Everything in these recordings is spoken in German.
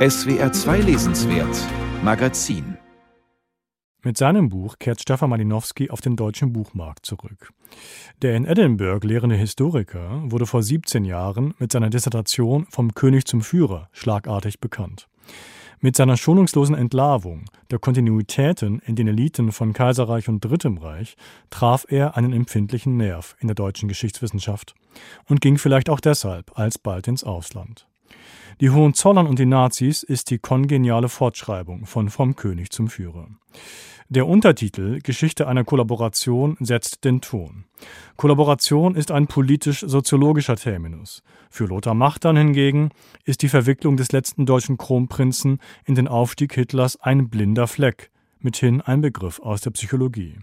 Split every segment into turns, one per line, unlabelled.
SWR 2 Lesenswert Magazin
mit seinem Buch kehrt Stefan Malinowski auf den deutschen Buchmarkt zurück. Der in Edinburgh lehrende Historiker wurde vor 17 Jahren mit seiner Dissertation Vom König zum Führer schlagartig bekannt. Mit seiner schonungslosen Entlarvung der Kontinuitäten in den Eliten von Kaiserreich und Drittem Reich traf er einen empfindlichen Nerv in der deutschen Geschichtswissenschaft und ging vielleicht auch deshalb alsbald ins Ausland. Die Hohenzollern und die Nazis ist die kongeniale Fortschreibung von Vom König zum Führer. Der Untertitel Geschichte einer Kollaboration setzt den Ton. Kollaboration ist ein politisch-soziologischer Terminus. Für Lothar Machtern hingegen ist die Verwicklung des letzten deutschen Kronprinzen in den Aufstieg Hitlers ein blinder Fleck, mithin ein Begriff aus der Psychologie.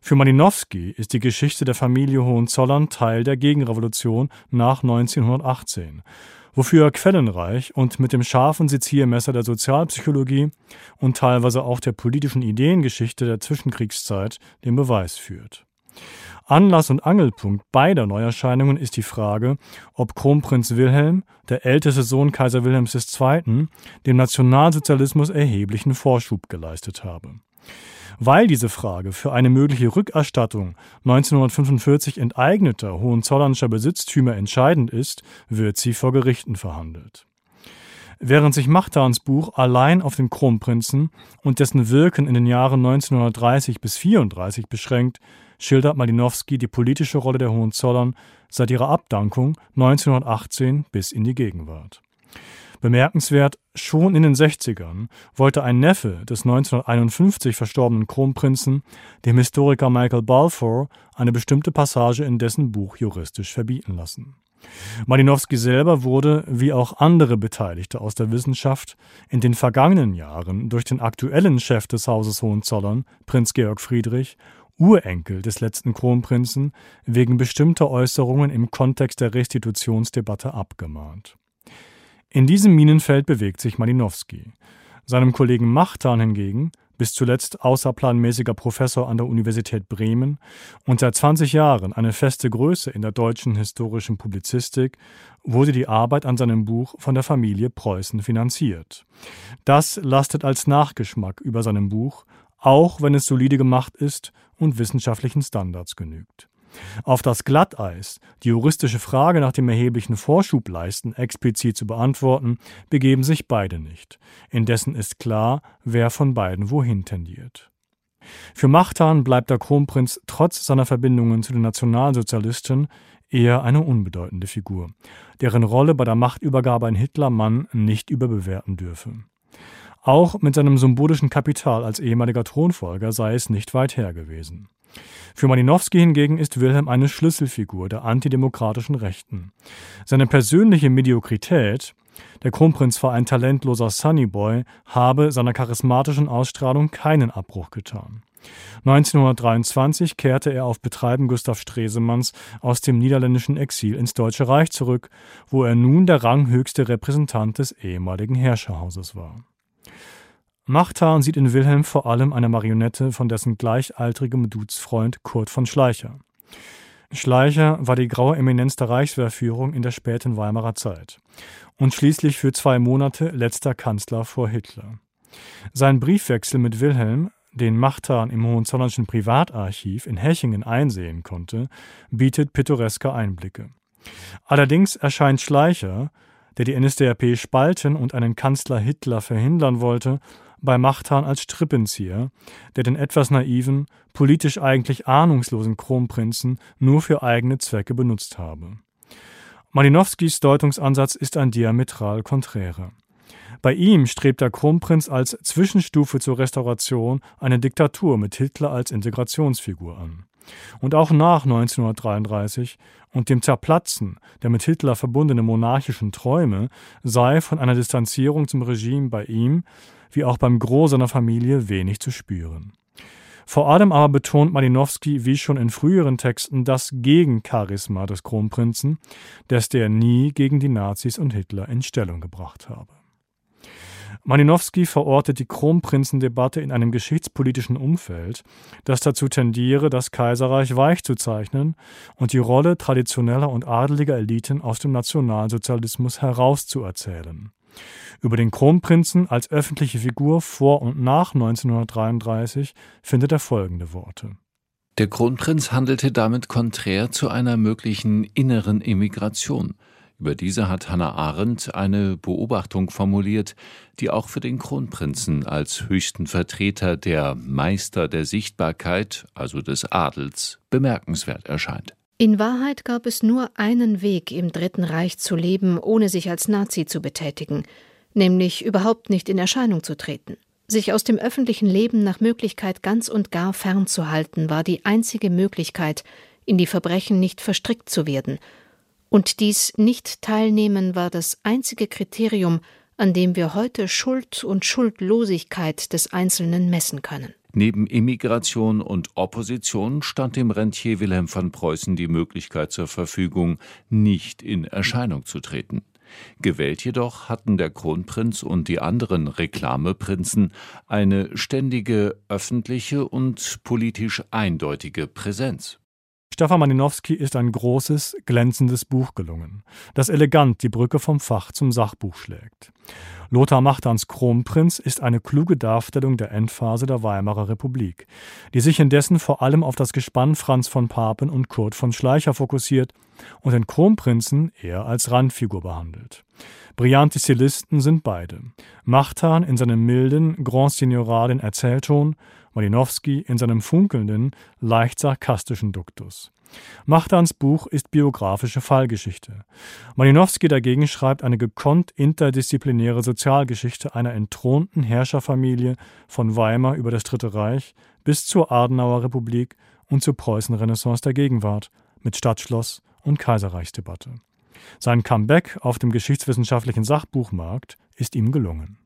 Für Malinowski ist die Geschichte der Familie Hohenzollern Teil der Gegenrevolution nach 1918 wofür quellenreich und mit dem scharfen Seziermesser der Sozialpsychologie und teilweise auch der politischen Ideengeschichte der Zwischenkriegszeit den Beweis führt. Anlass und Angelpunkt beider Neuerscheinungen ist die Frage, ob Kronprinz Wilhelm, der älteste Sohn Kaiser Wilhelms II., dem Nationalsozialismus erheblichen Vorschub geleistet habe. Weil diese Frage für eine mögliche Rückerstattung 1945 enteigneter hohenzollernscher Besitztümer entscheidend ist, wird sie vor Gerichten verhandelt. Während sich Machtans Buch allein auf den Kronprinzen und dessen Wirken in den Jahren 1930 bis 34 beschränkt, schildert Malinowski die politische Rolle der Hohenzollern seit ihrer Abdankung 1918 bis in die Gegenwart. Bemerkenswert, schon in den 60ern wollte ein Neffe des 1951 verstorbenen Kronprinzen dem Historiker Michael Balfour eine bestimmte Passage in dessen Buch juristisch verbieten lassen. Malinowski selber wurde, wie auch andere Beteiligte aus der Wissenschaft, in den vergangenen Jahren durch den aktuellen Chef des Hauses Hohenzollern, Prinz Georg Friedrich, Urenkel des letzten Kronprinzen, wegen bestimmter Äußerungen im Kontext der Restitutionsdebatte abgemahnt. In diesem Minenfeld bewegt sich Malinowski. Seinem Kollegen Machtan hingegen, bis zuletzt außerplanmäßiger Professor an der Universität Bremen und seit 20 Jahren eine feste Größe in der deutschen historischen Publizistik, wurde die Arbeit an seinem Buch von der Familie Preußen finanziert. Das lastet als Nachgeschmack über seinem Buch, auch wenn es solide gemacht ist und wissenschaftlichen Standards genügt. Auf das Glatteis, die juristische Frage nach dem erheblichen Vorschubleisten explizit zu beantworten, begeben sich beide nicht. Indessen ist klar, wer von beiden wohin tendiert. Für Machtan bleibt der Kronprinz trotz seiner Verbindungen zu den Nationalsozialisten eher eine unbedeutende Figur, deren Rolle bei der Machtübergabe an Hitler man nicht überbewerten dürfe. Auch mit seinem symbolischen Kapital als ehemaliger Thronfolger sei es nicht weit her gewesen. Für Malinowski hingegen ist Wilhelm eine Schlüsselfigur der antidemokratischen Rechten. Seine persönliche Mediokrität, der Kronprinz war ein talentloser Sunnyboy, habe seiner charismatischen Ausstrahlung keinen Abbruch getan. 1923 kehrte er auf Betreiben Gustav Stresemanns aus dem niederländischen Exil ins Deutsche Reich zurück, wo er nun der ranghöchste Repräsentant des ehemaligen Herrscherhauses war. Machtan sieht in Wilhelm vor allem eine Marionette von dessen gleichaltrigem Dudesfreund Kurt von Schleicher. Schleicher war die graue Eminenz der Reichswehrführung in der späten Weimarer Zeit und schließlich für zwei Monate letzter Kanzler vor Hitler. Sein Briefwechsel mit Wilhelm, den Machtan im Hohenzollernschen Privatarchiv in Hechingen einsehen konnte, bietet pittoreske Einblicke. Allerdings erscheint Schleicher, der die NSDAP spalten und einen Kanzler Hitler verhindern wollte, bei Machtan als Strippenzieher, der den etwas naiven, politisch eigentlich ahnungslosen Kronprinzen nur für eigene Zwecke benutzt habe. Malinowskis Deutungsansatz ist ein diametral konträrer. Bei ihm strebt der Kronprinz als Zwischenstufe zur Restauration eine Diktatur mit Hitler als Integrationsfigur an. Und auch nach 1933 und dem Zerplatzen der mit Hitler verbundenen monarchischen Träume sei von einer Distanzierung zum Regime bei ihm wie auch beim Gros seiner Familie wenig zu spüren. Vor allem aber betont Malinowski wie schon in früheren Texten das Gegencharisma des Kronprinzen, das der nie gegen die Nazis und Hitler in Stellung gebracht habe. Malinowski verortet die Kronprinzendebatte in einem geschichtspolitischen Umfeld, das dazu tendiere, das Kaiserreich weich zu zeichnen und die Rolle traditioneller und adeliger Eliten aus dem Nationalsozialismus herauszuerzählen. Über den Kronprinzen als öffentliche Figur vor und nach 1933 findet er folgende Worte.
Der Kronprinz handelte damit konträr zu einer möglichen inneren Immigration. Über diese hat Hannah Arendt eine Beobachtung formuliert, die auch für den Kronprinzen als höchsten Vertreter der Meister der Sichtbarkeit, also des Adels, bemerkenswert erscheint.
In Wahrheit gab es nur einen Weg, im Dritten Reich zu leben, ohne sich als Nazi zu betätigen, nämlich überhaupt nicht in Erscheinung zu treten. Sich aus dem öffentlichen Leben nach Möglichkeit ganz und gar fernzuhalten, war die einzige Möglichkeit, in die Verbrechen nicht verstrickt zu werden. Und dies Nicht-Teilnehmen war das einzige Kriterium, an dem wir heute Schuld und Schuldlosigkeit des Einzelnen messen können.
Neben Immigration und Opposition stand dem Rentier Wilhelm von Preußen die Möglichkeit zur Verfügung, nicht in Erscheinung zu treten. Gewählt jedoch hatten der Kronprinz und die anderen Reklameprinzen eine ständige öffentliche und politisch eindeutige Präsenz.
Stefan Malinowski ist ein großes, glänzendes Buch gelungen, das elegant die Brücke vom Fach zum Sachbuch schlägt. Lothar Machtans Kronprinz ist eine kluge Darstellung der Endphase der Weimarer Republik, die sich indessen vor allem auf das Gespann Franz von Papen und Kurt von Schleicher fokussiert und den Kronprinzen eher als Randfigur behandelt. Brillante Stilisten sind beide. Machtan in seinem milden, grand signoralen Erzählton Malinowski in seinem funkelnden, leicht sarkastischen Duktus. Machtans Buch ist biografische Fallgeschichte. Malinowski dagegen schreibt eine gekonnt interdisziplinäre Sozialgeschichte einer entthronten Herrscherfamilie von Weimar über das Dritte Reich bis zur Adenauer Republik und zur Preußenrenaissance der Gegenwart mit Stadtschloss und Kaiserreichsdebatte. Sein Comeback auf dem geschichtswissenschaftlichen Sachbuchmarkt ist ihm gelungen.